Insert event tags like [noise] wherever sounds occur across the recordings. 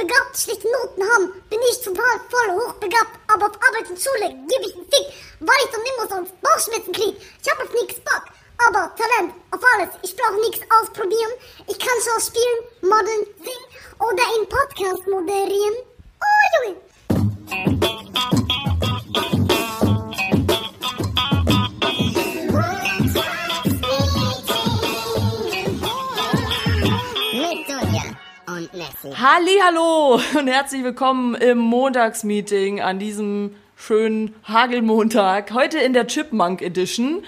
hochbegabt, schlechte Noten haben, bin ich total voll hochbegabt, aber auf Arbeit und Schule gebe ich einen Fick, weil ich dann immer sonst Bauchschmerzen krieg. Ich hab auf nichts Bock, aber Talent auf alles. Ich brauche nichts ausprobieren. Ich kann schon spielen, modeln, singen oder in Podcast moderieren. Oh, Junge. Hallo und herzlich willkommen im Montagsmeeting an diesem schönen Hagelmontag. Heute in der Chipmunk Edition.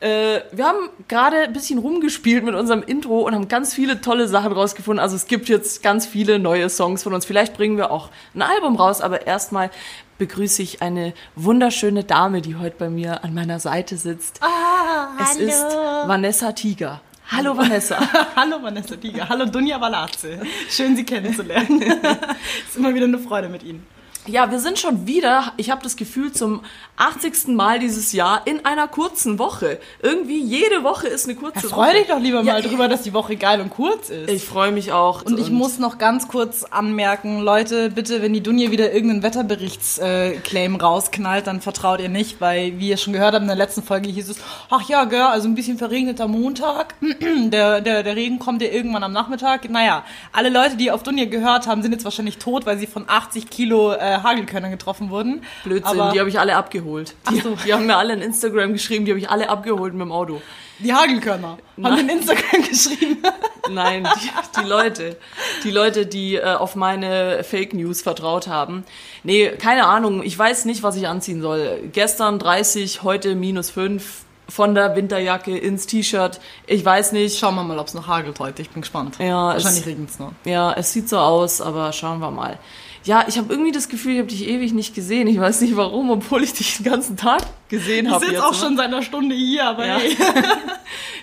Äh, wir haben gerade ein bisschen rumgespielt mit unserem Intro und haben ganz viele tolle Sachen rausgefunden. Also es gibt jetzt ganz viele neue Songs von uns. Vielleicht bringen wir auch ein Album raus, aber erstmal begrüße ich eine wunderschöne Dame, die heute bei mir an meiner Seite sitzt. Ah, es hallo. ist Vanessa Tiger. Hallo Vanessa. [laughs] hallo Vanessa Tiger. Hallo Dunja Valazze. Schön, Sie kennenzulernen. [laughs] ist immer wieder eine Freude mit Ihnen. Ja, wir sind schon wieder, ich habe das Gefühl, zum 80. Mal dieses Jahr in einer kurzen Woche. Irgendwie jede Woche ist eine kurze Freu Woche. dich doch lieber Ja, mal drüber, dass die Woche geil und kurz ist. Ich freue mich auch. und ich muss noch ganz kurz anmerken, Leute, bitte, wenn die Dunja wieder irgendeinen Wetterberichtsclaim rausknallt, dann vertraut ihr nicht, weil, wie ihr schon gehört habt, in der letzten Folge hieß es, ach ja, gell, also ein bisschen verregneter Montag, [clears throat] der, der, der Regen kommt ja irgendwann am Nachmittag. Naja, alle Leute, die auf Dunja gehört haben, sind jetzt wahrscheinlich tot, weil sie von 80 Kilo äh, Hagelkörnern getroffen wurden. Blödsinn, Aber die habe ich alle abgeholt. Die, so. die haben mir alle in Instagram geschrieben, die habe ich alle abgeholt mit dem Auto. die Hagelkörner haben in Instagram [laughs] geschrieben. Nein, die, die Leute, die Leute, die äh, auf meine Fake News vertraut haben. Nee, keine Ahnung, ich weiß nicht, was ich anziehen soll. Gestern 30, heute minus 5, von der Winterjacke ins T-Shirt. Ich weiß nicht. Schauen wir mal, ob es noch hagelt heute. Ich bin gespannt. Ja, Wahrscheinlich regnet es noch. Ja, es sieht so aus, aber schauen wir mal. Ja, ich habe irgendwie das Gefühl, ich habe dich ewig nicht gesehen. Ich weiß nicht warum, obwohl ich dich den ganzen Tag gesehen Ich habe. sitze jetzt, auch ne? schon seit einer Stunde hier, aber Ja. hey. [laughs]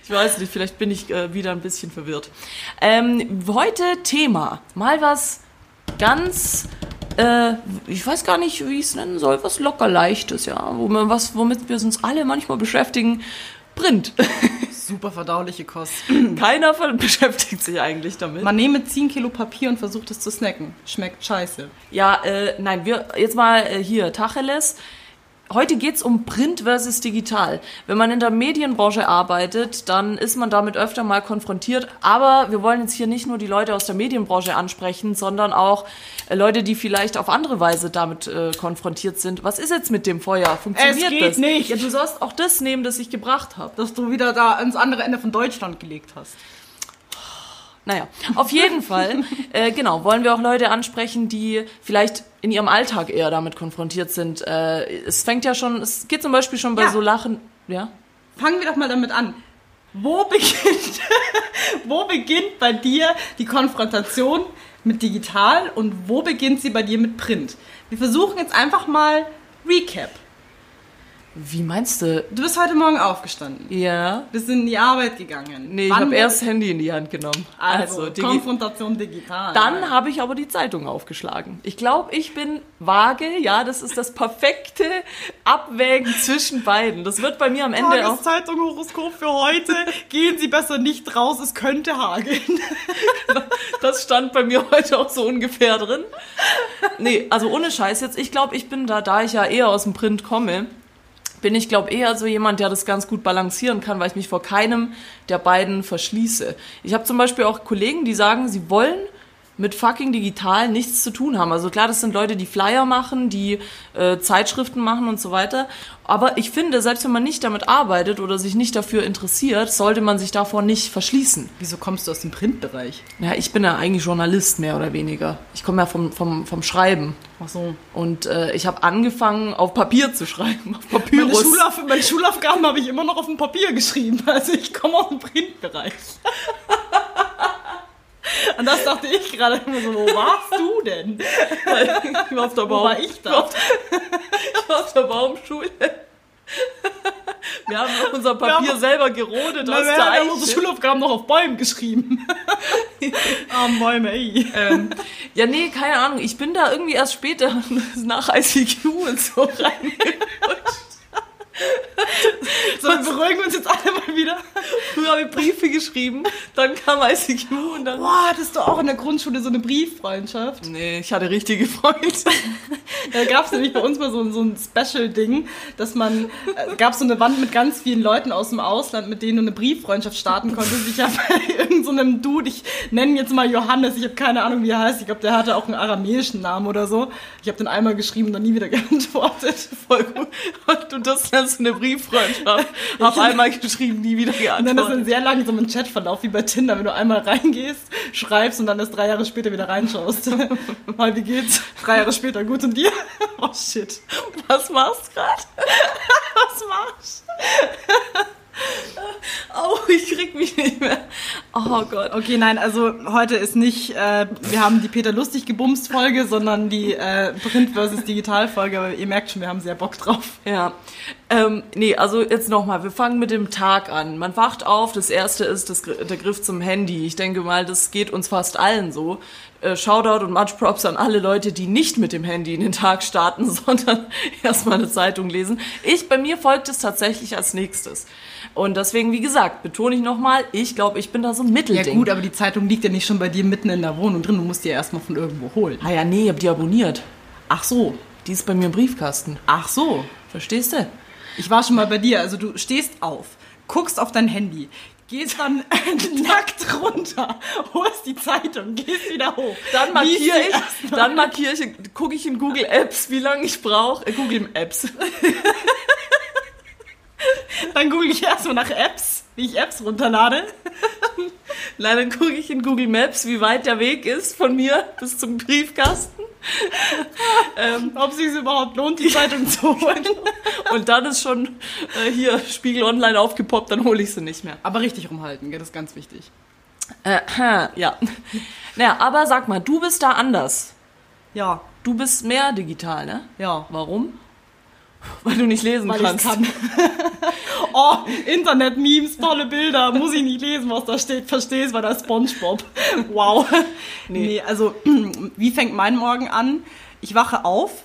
Ich weiß nicht, vielleicht bin ich äh, wieder ein bisschen verwirrt. Ähm, heute Thema. Mal was ganz, äh, ich weiß gar nicht, wie ich es nennen soll, was locker leichtes, ja. Wo man was, womit wir uns alle manchmal beschäftigen. Print. [laughs] Super verdauliche Kost. [clears throat] Keiner beschäftigt sich eigentlich damit. Man nehme 10 Kilo Papier und versucht es zu snacken. Schmeckt scheiße. Ja, äh, nein, wir jetzt mal äh, hier Tacheles. Heute geht's um Print versus digital. Wenn man in der Medienbranche arbeitet, dann ist man damit öfter mal konfrontiert. Aber wir wollen jetzt hier nicht nur die Leute aus der Medienbranche ansprechen, sondern auch äh, Leute, die vielleicht auf andere Weise damit äh, konfrontiert sind. Was ist jetzt mit dem Feuer? Funktioniert Es geht das? nicht. Ja, du sollst auch das nehmen, das ich gebracht habe. Dass du wieder da ans andere Ende von Deutschland gelegt hast. Naja, auf jeden [laughs] Fall, äh, genau, wollen wir auch Leute ansprechen, die vielleicht in ihrem Alltag eher damit konfrontiert sind. Äh, es fängt ja schon, es geht zum Beispiel schon bei Ja. so Lachen, ja? Fangen wir doch mal damit an. Wo beginnt, [laughs] wo beginnt bei dir die Konfrontation mit digital und wo beginnt sie bei dir mit Print? Wir versuchen jetzt einfach mal Recap. Wie meinst du? Du bist heute Morgen aufgestanden. Ja? Bist in die Arbeit gegangen. Nee, ich Wann habe wird- erst das Handy in die Hand genommen. also, digi- Konfrontation digital. dann habe ich aber die Zeitung aufgeschlagen. Ich glaube, ich bin vage. Ja, das ist das perfekte Abwägen zwischen beiden. Das wird bei mir am Ende auch Tageszeitung Horoskop für heute. Gehen Sie besser nicht raus, es könnte hageln. [laughs] Das stand bei mir heute auch so ungefähr drin. Nee, also ohne Scheiß jetzt. Ich glaube, ich bin da, da ich ja eher aus dem Print komme, bin ich, glaube eher so jemand, der das ganz gut balancieren kann, weil ich mich vor keinem der beiden verschließe. Ich habe zum Beispiel auch Kollegen, die sagen, sie wollen mit fucking digital nichts zu tun haben. Also klar, das sind Leute, die Flyer machen, die äh, Zeitschriften machen und so weiter. Aber ich finde, selbst wenn man nicht damit arbeitet oder sich nicht dafür interessiert, sollte man sich davor nicht verschließen. Wieso kommst du aus dem Printbereich? Ja, ich bin ja eigentlich Journalist, mehr oder weniger. Ich komme ja vom, vom, vom Schreiben. Ach so. Und äh, ich habe angefangen, auf Papier zu schreiben, auf Meine, Papyrus. Schulauf meine Schulaufgaben habe ich immer noch auf dem Papier geschrieben. Also ich komme aus dem Printbereich. [laughs] Und das dachte ich gerade immer so, wo warst du denn? ich war auf der Wo Baum. war ich da? Ich war auf der Baumschule. Wir haben unser Papier haben- selber gerodet Na, aus wir der haben unsere. Schulaufgaben noch auf Bäumen geschrieben. Arme [laughs] Bäume, ey. Ähm, ja, nee, keine Ahnung. Ich bin da irgendwie erst später [laughs] nach ICQ und so [laughs] reingerutscht. So, wir beruhigen wir uns jetzt alle mal wieder. Früher habe ich Briefe geschrieben, dann kam ICQ und dann... Boah, hattest du auch in der Grundschule so eine Brieffreundschaft? Nee, ich hatte richtige Freunde. Da gab es nämlich bei uns mal so, so ein Special-Ding, dass man, äh, gab so eine Wand mit ganz vielen Leuten aus dem Ausland, mit denen du eine Brieffreundschaft starten konntest. Ich habe bei irgendeinem so Dude, ich nenne ihn jetzt mal Johannes, ich habe keine Ahnung, wie er heißt, ich glaube, der hatte auch einen aramäischen Namen oder so. Ich habe den einmal geschrieben und dann nie wieder [laughs] geantwortet. Voll gut. Und du das nennst eine Brieffreundschaft. [laughs] Hab einmal geschrieben, nie wieder Und dann ist ein geantwortet. sehr langsamer Chatverlauf, wie bei Tinder, wenn du einmal reingehst, schreibst und dann erst drei Jahre später wieder reinschaust. [laughs] Mal, wie geht's? Drei Jahre später, gut und dir? [laughs] Oh shit. Was machst du gerade? Was machst [laughs] Oh, ich krieg mich nicht mehr. Oh Gott. Okay, nein, also heute ist nicht, äh, wir haben die Peter Lustig gebumst Folge, sondern die äh, Print versus Digital Folge, aber ihr merkt schon, wir haben sehr Bock drauf. Ja. Ähm, nee, also jetzt nochmal, wir fangen mit dem Tag an. Man wacht auf, das erste ist das, der Griff zum Handy. Ich denke mal, das geht uns fast allen so. Äh, Shoutout und much props an alle Leute, die nicht mit dem Handy in den Tag starten, [laughs] sondern erstmal eine Zeitung lesen. Ich, bei mir folgt es tatsächlich als nächstes. Und deswegen, wie gesagt, betone ich nochmal, ich glaube, ich bin da so ein Ja Mittelding. gut, aber die Zeitung liegt ja nicht schon bei dir mitten in der Wohnung drin, du musst die ja erstmal von irgendwo holen. Ah ja, nee, ich hab die abonniert. Ach so, Die ist bei mir im Briefkasten. ach so. Verstehst du? Ich war schon mal bei dir, also du stehst auf, guckst auf dein Handy, gehst dann [laughs] nackt runter, holst die Zeitung, gehst wieder hoch. Dann markiere ich, dann [laughs] markiere ich, gucke ich in Google Apps, wie lange ich brauche. Äh, Google Apps. [laughs] Dann google ich erstmal nach Apps, wie ich Apps runterlade. Dann gucke ich in Google Maps, wie weit der Weg ist von mir bis zum Briefkasten. [laughs] ähm, Ob es sich überhaupt lohnt, die Zeitung zu holen. [laughs] und dann ist schon äh, hier Spiegel Online aufgepoppt, dann hole ich sie nicht mehr. Aber richtig rumhalten, das ist ganz wichtig. Äh, ja. Naja, aber sag mal, du bist da anders. Ja, Du bist mehr digital, ne? ja. Warum? Weil du nicht lesen Weil kannst. kann. [laughs] oh, Internet-Memes, tolle Bilder. Muss ich nicht lesen, was da steht. Verstehst, weil da ist Spongebob. Wow. Nee. also, [clears throat] wie fängt mein Morgen an? Ich wache auf.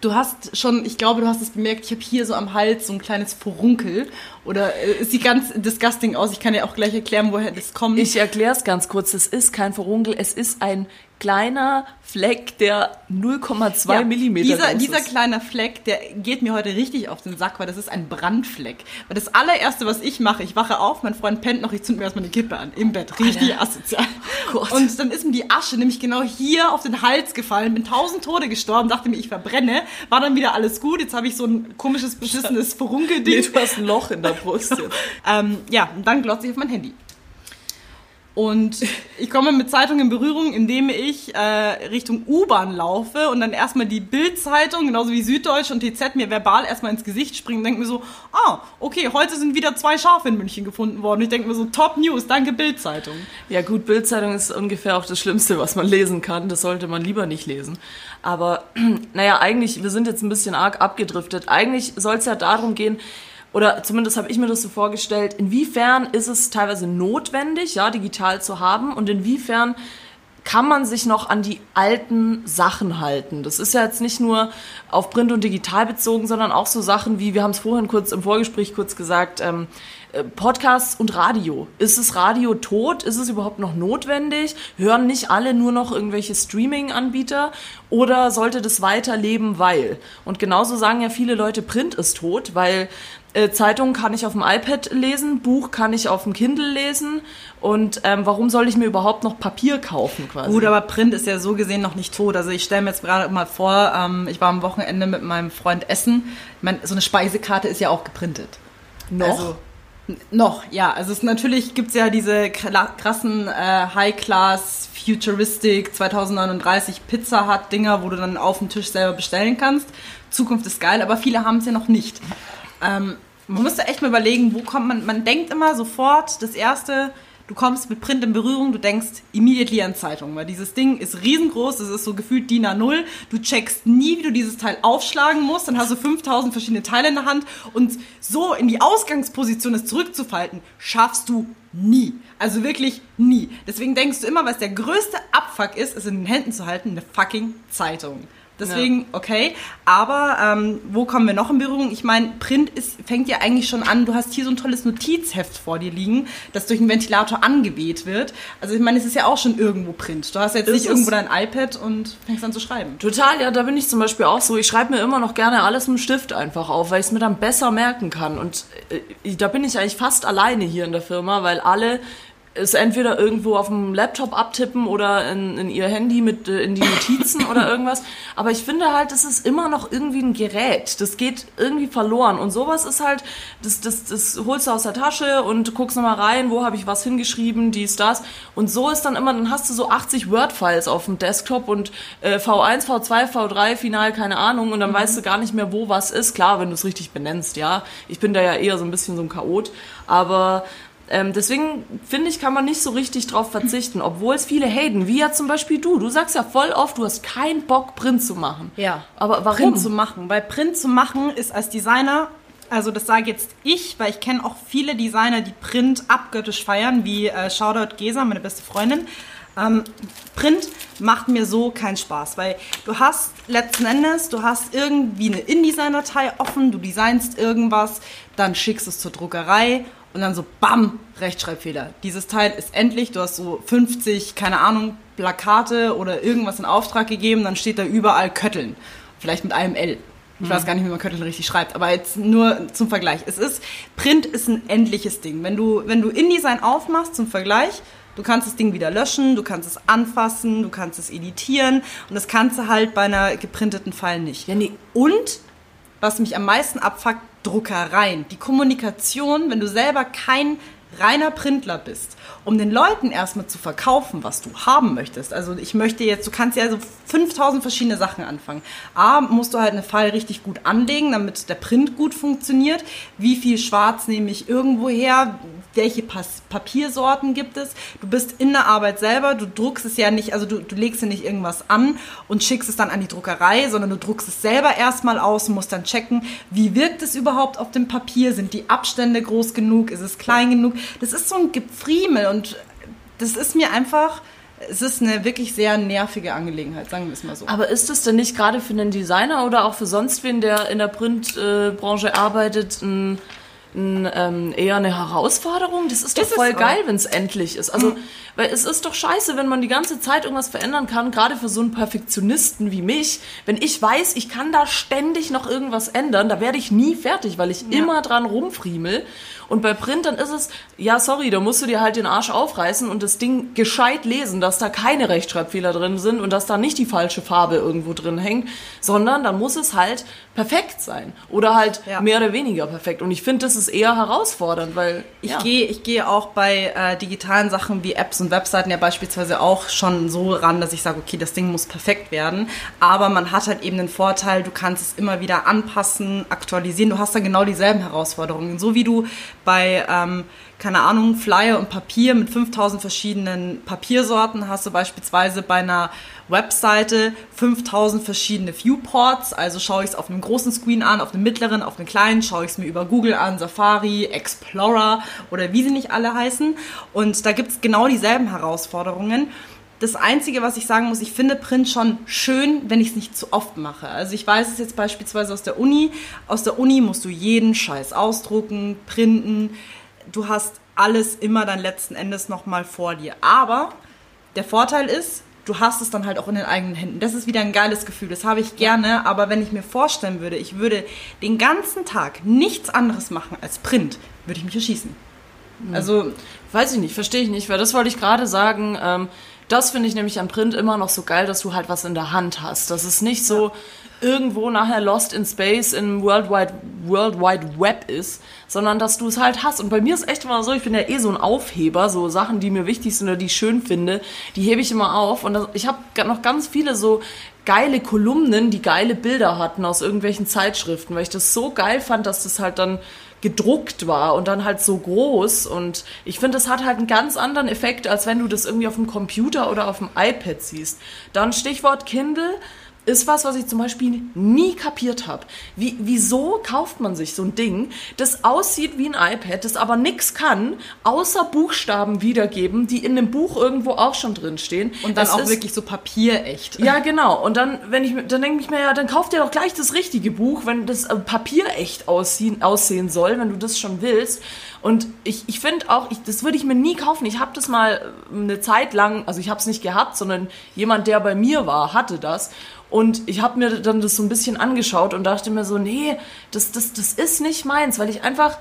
Du hast schon, ich glaube, du hast es bemerkt, ich habe hier so am Hals so ein kleines Furunkel. Oder äh, es sieht ganz disgusting aus. Ich kann dir auch gleich erklären, woher das kommt. Ich erkläre es ganz kurz. Es ist kein Verunkel, es ist ein kleiner Fleck, der 0,2 Ja, Millimeter dieser, groß dieser ist. kleiner Fleck, der geht mir heute richtig auf den Sack, weil das ist ein Brandfleck. Weil das allererste, was ich mache, ich wache auf, mein Freund pennt noch, ich zünd mir erstmal eine Kippe an, im Bett, richtig asozial. Gott. Und dann ist mir die Asche nämlich genau hier auf den Hals gefallen, bin tausend Tode gestorben, dachte mir, ich verbrenne, war dann wieder alles gut, jetzt habe ich so ein komisches, beschissenes [laughs] Nee, Furunkelding. du hast ein Loch in der Brust. [laughs] Ähm, ja, und dann glotze ich auf mein Handy. Und [laughs] ich komme mit Zeitung in Berührung, indem ich äh, Richtung U-Bahn laufe und dann erstmal die Bild-Zeitung, genauso wie Süddeutsche und TZ, mir verbal erstmal ins Gesicht springen und denke mir so, ah, okay, heute sind wieder zwei Schafe in München gefunden worden. Ich denke mir so, Top News, danke Bild-Zeitung. Ja gut, Bildzeitung ist ungefähr auch das Schlimmste, was man lesen kann. Das sollte man lieber nicht lesen. Aber [clears throat] naja, eigentlich, wir sind jetzt ein bisschen arg abgedriftet. Eigentlich soll es ja darum gehen, oder zumindest habe ich mir das so vorgestellt, inwiefern ist es teilweise notwendig, ja, digital zu haben und inwiefern kann man sich noch an die alten Sachen halten. Das ist ja jetzt nicht nur auf Print und Digital bezogen, sondern auch so Sachen wie, wir haben es vorhin kurz im Vorgespräch kurz gesagt, ähm, äh, Podcasts und Radio. Ist es Radio tot? Ist es überhaupt noch notwendig? Hören nicht alle nur noch irgendwelche Streaming-Anbieter? Oder sollte das weiterleben, weil? Und genauso sagen ja viele Leute, Print ist tot, weil äh, Zeitungen kann ich auf dem iPad lesen, Buch kann ich auf dem Kindle lesen. Und ähm, warum soll ich mir überhaupt noch Papier kaufen quasi? Gut, aber Print ist ja so gesehen noch nicht tot. Also ich stelle mir jetzt gerade mal vor, ähm, ich war am Wochenende mit meinem Freund essen. Ich meine, so eine Speisekarte ist ja auch geprintet. noch? Also, noch, ja. Also es natürlich gibt's ja diese krassen äh, High-Class, Futuristic 2039 Pizza Hut Dinger, wo du dann auf dem Tisch selber bestellen kannst. Zukunft ist geil, aber viele haben es ja noch nicht. Ähm, man muss da echt mal überlegen, wo kommt man, man denkt immer sofort, das erste, du kommst mit Print in Berührung, du denkst immediately an Zeitung, weil dieses Ding ist riesengroß, es ist so gefühlt DIN A0, du checkst nie, wie du dieses Teil aufschlagen musst, dann hast du 5000 verschiedene Teile in der Hand und so in die Ausgangsposition es zurückzufalten, schaffst du nie. Also wirklich nie. Deswegen denkst du immer, was der größte Abfuck ist, es in den Händen zu halten, eine fucking Zeitung. Deswegen, okay. Aber ähm, wo kommen wir noch in Berührung? Ich meine, Print ist, fängt ja eigentlich schon an. Du hast hier so ein tolles Notizheft vor dir liegen, das durch einen Ventilator angeweht wird. Also ich meine, es ist ja auch schon irgendwo Print. Du hast jetzt Ist nicht irgendwo dein iPad und fängst an zu schreiben. Total, ja, da bin ich zum Beispiel auch so. Ich schreibe mir immer noch gerne alles mit dem Stift einfach auf, weil ich es mir dann besser merken kann. Und äh, da bin ich eigentlich fast alleine hier in der Firma, weil alle es entweder irgendwo auf dem Laptop abtippen oder in, in ihr Handy mit äh, in die Notizen oder [laughs] irgendwas. Aber ich finde halt, das ist immer noch irgendwie ein Gerät. Das geht irgendwie verloren. Und sowas ist halt, das, das, das holst du aus der Tasche und guckst nochmal rein, wo habe ich was hingeschrieben, dies, das. Und so ist dann immer, dann hast du so 80 Word-Files auf dem Desktop und äh, V1, V2, V3, final, keine Ahnung. Und dann weißt du gar nicht mehr, wo was ist. Klar, wenn du es richtig benennst, ja. Ich bin da ja eher so ein bisschen so ein Chaot. Aber ähm, deswegen finde ich, kann man nicht so richtig drauf verzichten, obwohl es viele haten, wie ja zum Beispiel du. Du sagst ja voll oft, du hast keinen Bock, Print zu machen. Ja. Aber warum? Print zu machen. Weil Print zu machen ist als Designer, also das sage jetzt ich, weil ich kenne auch viele Designer, die Print abgöttisch feiern, wie äh, Shoutout Gesa, meine beste Freundin. Ähm, Print macht mir so keinen Spaß, weil du hast letzten Endes, du hast irgendwie eine InDesign-Datei offen, du designst irgendwas, dann schickst es zur Druckerei und dann so BAM, Rechtschreibfehler. Dieses Teil ist endlich, du hast so 50, keine Ahnung, Plakate oder irgendwas in Auftrag gegeben, dann steht da überall Kötteln. Vielleicht mit einem L. Ich weiß gar nicht, wie man Kötteln richtig schreibt, aber jetzt nur zum Vergleich. Es ist, Print ist ein endliches Ding. Wenn du, wenn du InDesign aufmachst zum Vergleich, du kannst das Ding wieder löschen, du kannst es anfassen, du kannst es editieren und das kannst du halt bei einer geprinteten File nicht. Ja, nee. Und was mich am meisten abfuckt, Druckereien. Die Kommunikation, wenn du selber kein reiner Printler bist, um den Leuten erstmal zu verkaufen, was du haben möchtest. Also ich möchte jetzt, du kannst ja also 5000 verschiedene Sachen anfangen. A, musst du halt eine File richtig gut anlegen, damit der Print gut funktioniert. Wie viel Schwarz nehme ich irgendwo her? Welche Pas Papiersorten gibt es? Du bist in der Arbeit selber, du druckst es ja nicht, also du, du legst ja nicht irgendwas an und schickst es dann an die Druckerei, sondern du druckst es selber erstmal aus und musst dann checken, wie wirkt es überhaupt auf dem Papier? Sind die Abstände groß genug? Ist es klein genug? Das ist so ein Gefriemel und das ist mir einfach, es ist eine wirklich sehr nervige Angelegenheit, sagen wir es mal so. Aber ist es denn nicht gerade für einen Designer oder auch für sonst wen, der in der Printbranche arbeitet, ein, ein, ähm, eher eine Herausforderung? Das ist doch Ist voll geil, wenn es endlich ist. Also, weil es ist doch scheiße, wenn man die ganze Zeit irgendwas verändern kann, gerade für so einen Perfektionisten wie mich. Wenn ich weiß, ich kann da ständig noch irgendwas ändern, da werde ich nie fertig, weil ich immer dran rumfriemel. Und bei Print, dann ist es, ja, sorry, da musst du dir halt den Arsch aufreißen und das Ding gescheit lesen, dass da keine Rechtschreibfehler drin sind und dass da nicht die falsche Farbe irgendwo drin hängt, sondern dann muss es halt perfekt sein. Oder halt Ja. mehr oder weniger perfekt. Und ich finde, das ist eher herausfordernd, weil Ich ja. gehe ich gehe auch bei äh, digitalen Sachen wie Apps und Webseiten ja beispielsweise auch schon so ran, dass ich sage, okay, das Ding muss perfekt werden. Aber man hat halt eben den Vorteil, du kannst es immer wieder anpassen, aktualisieren. Du hast dann genau dieselben Herausforderungen. So wie du bei, ähm, keine Ahnung, Flyer und Papier mit 5000 verschiedenen Papiersorten hast du beispielsweise bei einer Webseite 5000 verschiedene Viewports. Also schaue ich es auf einem großen Screen an, auf einem mittleren, auf einem kleinen, schaue ich es mir über Google an, Safari, Explorer oder wie sie nicht alle heißen. Und da gibt es genau dieselben Herausforderungen. Das Einzige, was ich sagen muss, ich finde Print schon schön, wenn ich es nicht zu oft mache. Also ich weiß es jetzt beispielsweise aus der Uni. Aus der Uni musst du jeden Scheiß ausdrucken, printen. Du hast alles immer dann letzten Endes nochmal vor dir. Aber der Vorteil ist, du hast es dann halt auch in den eigenen Händen. Das ist wieder ein geiles Gefühl, das habe ich gerne. Aber wenn ich mir vorstellen würde, ich würde den ganzen Tag nichts anderes machen als Print, würde ich mich erschießen. Also, Weiß ich nicht, verstehe ich nicht, weil das wollte ich gerade sagen. Ähm, das finde ich nämlich am Print immer noch so geil, dass du halt was in der Hand hast. Dass es nicht so irgendwo nachher lost in space im World Wide, World Wide Web ist, sondern dass du es halt hast. Und bei mir ist echt immer so, ich bin ja eh so ein Aufheber, so Sachen, die mir wichtig sind oder die ich schön finde, die hebe ich immer auf. Und das, ich habe noch ganz viele so geile Kolumnen, die geile Bilder hatten aus irgendwelchen Zeitschriften, weil ich das so geil fand, dass das halt dann gedruckt war und dann halt so groß und ich finde, das hat halt einen ganz anderen Effekt, als wenn du das irgendwie auf dem Computer oder auf dem iPad siehst. Dann Stichwort Kindle. Ist was, was ich zum Beispiel nie kapiert habe. Wie, wieso kauft man sich so ein Ding, das aussieht wie ein iPad, das aber nichts kann, außer Buchstaben wiedergeben, die in einem Buch irgendwo auch schon drinstehen. Und dann Es auch ist- wirklich so papierecht. ja, genau. Und dann, wenn ich, dann denke ich mir, ja, dann kauf dir doch gleich das richtige Buch, wenn das äh, papierecht aussehen, aussehen soll, wenn du das schon willst. Und ich, ich finde auch, ich, das würde ich mir nie kaufen. Ich habe das mal äh, eine Zeit lang, also ich habe es nicht gehabt, sondern jemand, der bei mir war, hatte das. Und ich habe mir dann das so ein bisschen angeschaut und dachte mir so, nee, das, das, das ist nicht meins, weil ich einfach,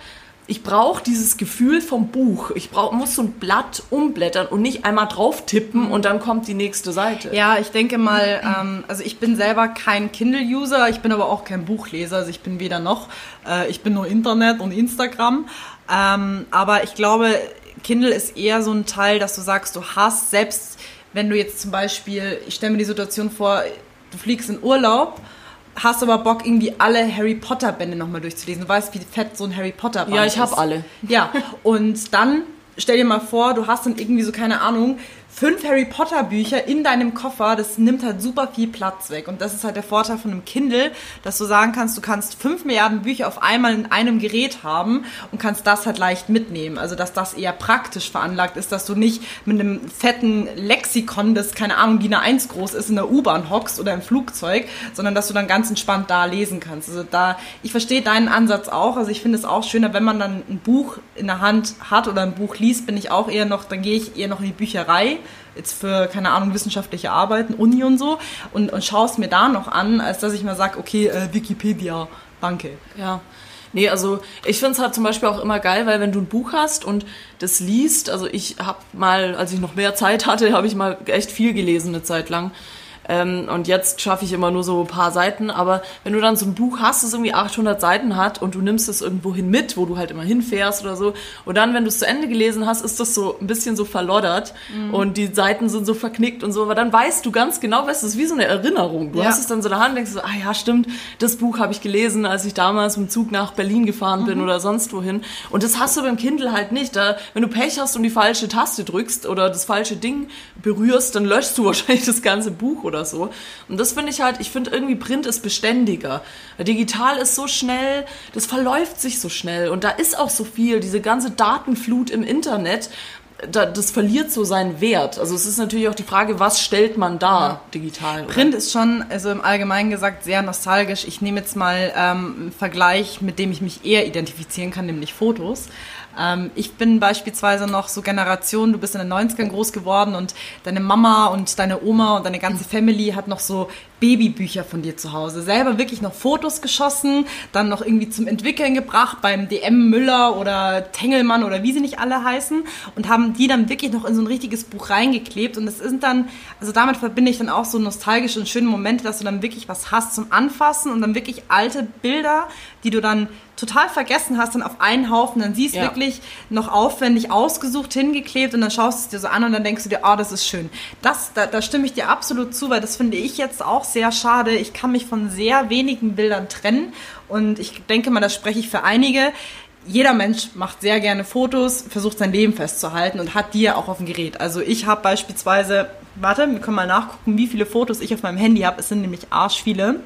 ich brauche dieses Gefühl vom Buch. Ich brauch, muss so ein Blatt umblättern und nicht einmal drauf tippen und dann kommt die nächste Seite. Ja, ich denke mal, ähm, also ich bin selber kein Kindle-User, ich bin aber auch kein Buchleser, also ich bin weder noch, äh, ich bin nur Internet und Instagram. Ähm, aber ich glaube, Kindle ist eher so ein Teil, dass du sagst, du hast, selbst wenn du jetzt zum Beispiel, ich stelle mir die Situation vor, du fliegst in Urlaub, hast aber Bock, irgendwie alle Harry Potter Bände nochmal durchzulesen. Du weißt, wie fett so ein Harry Potter Band Ja, ich ist. hab alle. Ja, und dann stell dir mal vor, du hast dann irgendwie so, keine Ahnung, fünf Harry Potter Bücher in deinem Koffer, das nimmt halt super viel Platz weg. Und das ist halt der Vorteil von einem Kindle, dass du sagen kannst, du kannst fünf Milliarden Bücher auf einmal in einem Gerät haben und kannst das halt leicht mitnehmen. Also, dass das eher praktisch veranlagt ist, dass du nicht mit einem fetten Lexikon, das keine Ahnung, DIN A1 groß ist, in der U-Bahn hockst oder im Flugzeug, sondern dass du dann ganz entspannt da lesen kannst. Also da, ich verstehe deinen Ansatz auch. Also ich finde es auch schöner, wenn man dann ein Buch in der Hand hat oder ein Buch liest, bin ich auch eher noch, dann gehe ich eher noch in die Bücherei, jetzt für, keine Ahnung, wissenschaftliche Arbeiten, Uni und so, und, und schaue es mir da noch an, als dass ich mal sage, okay, äh, Wikipedia, danke. Ja. Nee, also ich finde es halt zum Beispiel auch immer geil, weil wenn du ein Buch hast und das liest, also ich habe mal, als ich noch mehr Zeit hatte, habe ich mal echt viel gelesen eine Zeit lang. Ähm, und jetzt schaffe ich immer nur so ein paar Seiten. Aber wenn du dann so ein Buch hast, das irgendwie 800 Seiten hat und du nimmst es irgendwo hin mit, wo du halt immer hinfährst oder so, und dann, wenn du es zu Ende gelesen hast, ist das so ein bisschen so verloddert und die Seiten sind so verknickt und so. Aber dann weißt du ganz genau, weißt du, es ist wie so eine Erinnerung. Du Ja. hast es dann so in der Hand und denkst so, ah ja, stimmt, das Buch habe ich gelesen, als ich damals mit dem Zug nach Berlin gefahren bin oder sonst wohin. Und das hast du beim Kindle halt nicht. Da, wenn du Pech hast und die falsche Taste drückst oder das falsche Ding berührst, dann löschst du [laughs] wahrscheinlich das ganze Buch oder so. Und das finde ich halt, ich finde irgendwie Print ist beständiger. Digital ist so schnell, das verläuft sich so schnell und da ist auch so viel, diese ganze Datenflut im Internet. Da, das verliert so seinen Wert. Also es ist natürlich auch die Frage, was stellt man da digital? oder? Print ist schon, also im Allgemeinen gesagt, sehr nostalgisch. Ich nehme jetzt mal ähm, einen Vergleich, mit dem ich mich eher identifizieren kann, nämlich Fotos. Ähm, ich bin beispielsweise noch so Generation, du bist in den 90ern groß geworden und deine Mama und deine Oma und deine ganze Family hat noch so Babybücher von dir zu Hause. Selber wirklich noch Fotos geschossen, dann noch irgendwie zum Entwickeln gebracht beim DM Müller oder Tengelmann oder wie sie nicht alle heißen und haben die dann wirklich noch in so ein richtiges Buch reingeklebt und das sind dann, also damit verbinde ich dann auch so nostalgische und schöne Momente, dass du dann wirklich was hast zum Anfassen und dann wirklich alte Bilder, die du dann total vergessen hast, dann auf einen Haufen, dann siehst du Ja. wirklich noch aufwendig ausgesucht, hingeklebt und dann schaust du es dir so an und dann denkst du dir, ah, das ist schön. Das, da, da stimme ich dir absolut zu, weil das finde ich jetzt auch sehr schade. Ich kann mich von sehr wenigen Bildern trennen und ich denke mal, das spreche ich für einige. Jeder Mensch macht sehr gerne Fotos, versucht sein Leben festzuhalten und hat die ja auch auf dem Gerät. Also ich habe beispielsweise, warte, wir können mal nachgucken, wie viele Fotos ich auf meinem Handy habe. Es sind nämlich arsch viele.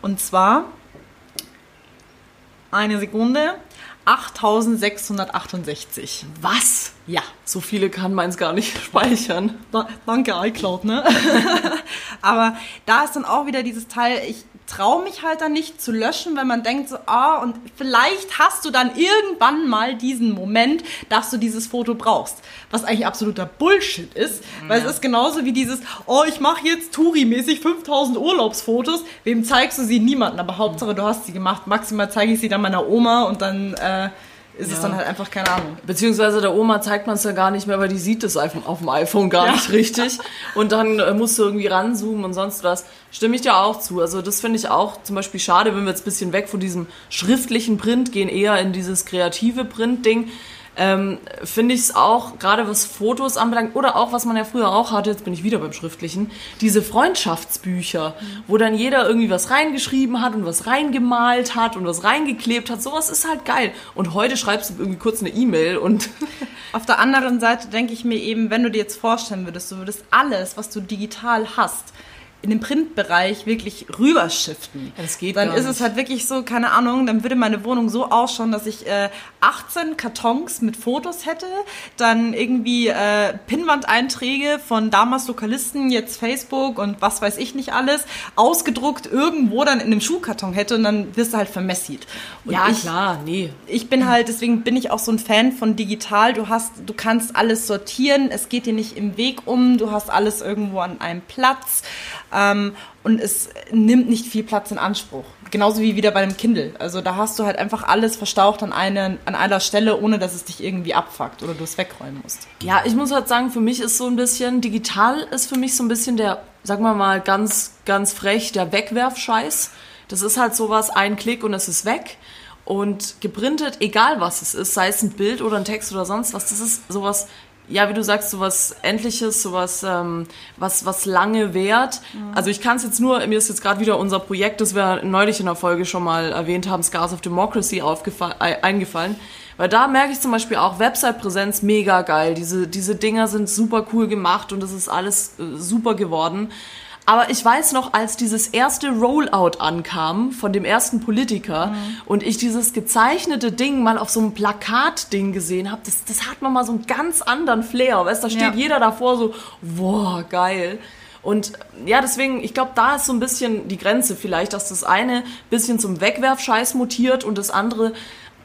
Und zwar eine Sekunde. 8668. Was? Ja. So viele kann meins gar nicht [laughs] speichern. Da, danke iCloud, ne? [laughs] Aber da ist dann auch wieder dieses Teil, ich traue mich halt dann nicht zu löschen, wenn man denkt so, ah, und vielleicht hast du dann irgendwann mal diesen Moment, dass du dieses Foto brauchst. Was eigentlich absoluter Bullshit ist, weil es ist genauso wie dieses, oh, ich mache jetzt Touri-mäßig 5000 Urlaubsfotos. Wem zeigst du sie? Niemanden, aber Hauptsache du hast sie gemacht. Maximal zeige ich sie dann meiner Oma und dann äh, ist es Ja. dann halt einfach keine Ahnung. Beziehungsweise der Oma zeigt man es ja gar nicht mehr, weil die sieht es auf dem auf dem iPhone gar Ja. nicht richtig. Und dann äh, musst du irgendwie ranzoomen und sonst was. Stimme ich dir auch zu. Also das finde ich auch zum Beispiel schade, wenn wir jetzt ein bisschen weg von diesem schriftlichen Print gehen, eher in dieses kreative Print-Ding. Ähm, finde ich es auch, gerade was Fotos anbelangt, oder auch, was man ja früher auch hatte, jetzt bin ich wieder beim Schriftlichen, diese Freundschaftsbücher, wo dann jeder irgendwie was reingeschrieben hat und was reingemalt hat und was reingeklebt hat. Sowas ist halt geil. Und heute schreibst du irgendwie kurz eine E-Mail und [laughs] Auf der anderen Seite denke ich mir eben, wenn du dir jetzt vorstellen würdest, du würdest alles, was du digital hast, in den Printbereich wirklich rüberschiften. Das geht Dann ist es halt wirklich so, keine Ahnung, dann würde meine Wohnung so ausschauen, dass ich äh, 18 Kartons mit Fotos hätte, dann irgendwie äh, Pinnwand-Einträge von damals Lokalisten, jetzt Facebook und was weiß ich nicht alles, ausgedruckt irgendwo dann in einem Schuhkarton hätte und dann wirst du halt vermessit. Und Ja, ich, klar, nee. ich bin halt, deswegen bin ich auch so ein Fan von digital. Du hast, du kannst alles sortieren, es geht dir nicht im Weg um, du hast alles irgendwo an einem Platz ähm, und es nimmt nicht viel Platz in Anspruch. Genauso wie wieder bei einem Kindle. Also da hast du halt einfach alles verstaucht an, eine, an einer Stelle, ohne dass es dich irgendwie abfuckt oder du es wegräumen musst. Ja, ich muss halt sagen, für mich ist so ein bisschen, digital ist für mich so ein bisschen der, sagen wir mal ganz, ganz frech, der Wegwerfscheiß. Das ist halt sowas, ein Klick und es ist weg. Und geprintet, egal was es ist, sei es ein Bild oder ein Text oder sonst was, das ist sowas, ja, wie du sagst, sowas Endliches, sowas, ähm, was, was lange währt. Also ich kann es jetzt nur, mir ist jetzt gerade wieder unser Projekt, das wir neulich in der Folge schon mal erwähnt haben, Scars of Democracy, äh, eingefallen. Weil da merke ich zum Beispiel auch Website-Präsenz mega geil. Diese, diese Dinger sind super cool gemacht und es ist alles äh, super geworden. Aber ich weiß noch, als dieses erste Rollout ankam von dem ersten Politiker und ich dieses gezeichnete Ding mal auf so einem Plakatding gesehen habe, das, das hat man mal so einen ganz anderen Flair. Weißt, da steht Ja. jeder davor so, wow, geil. Und ja, deswegen, ich glaube, da ist so ein bisschen die Grenze vielleicht, dass das eine bisschen zum Wegwerfscheiß mutiert und das andere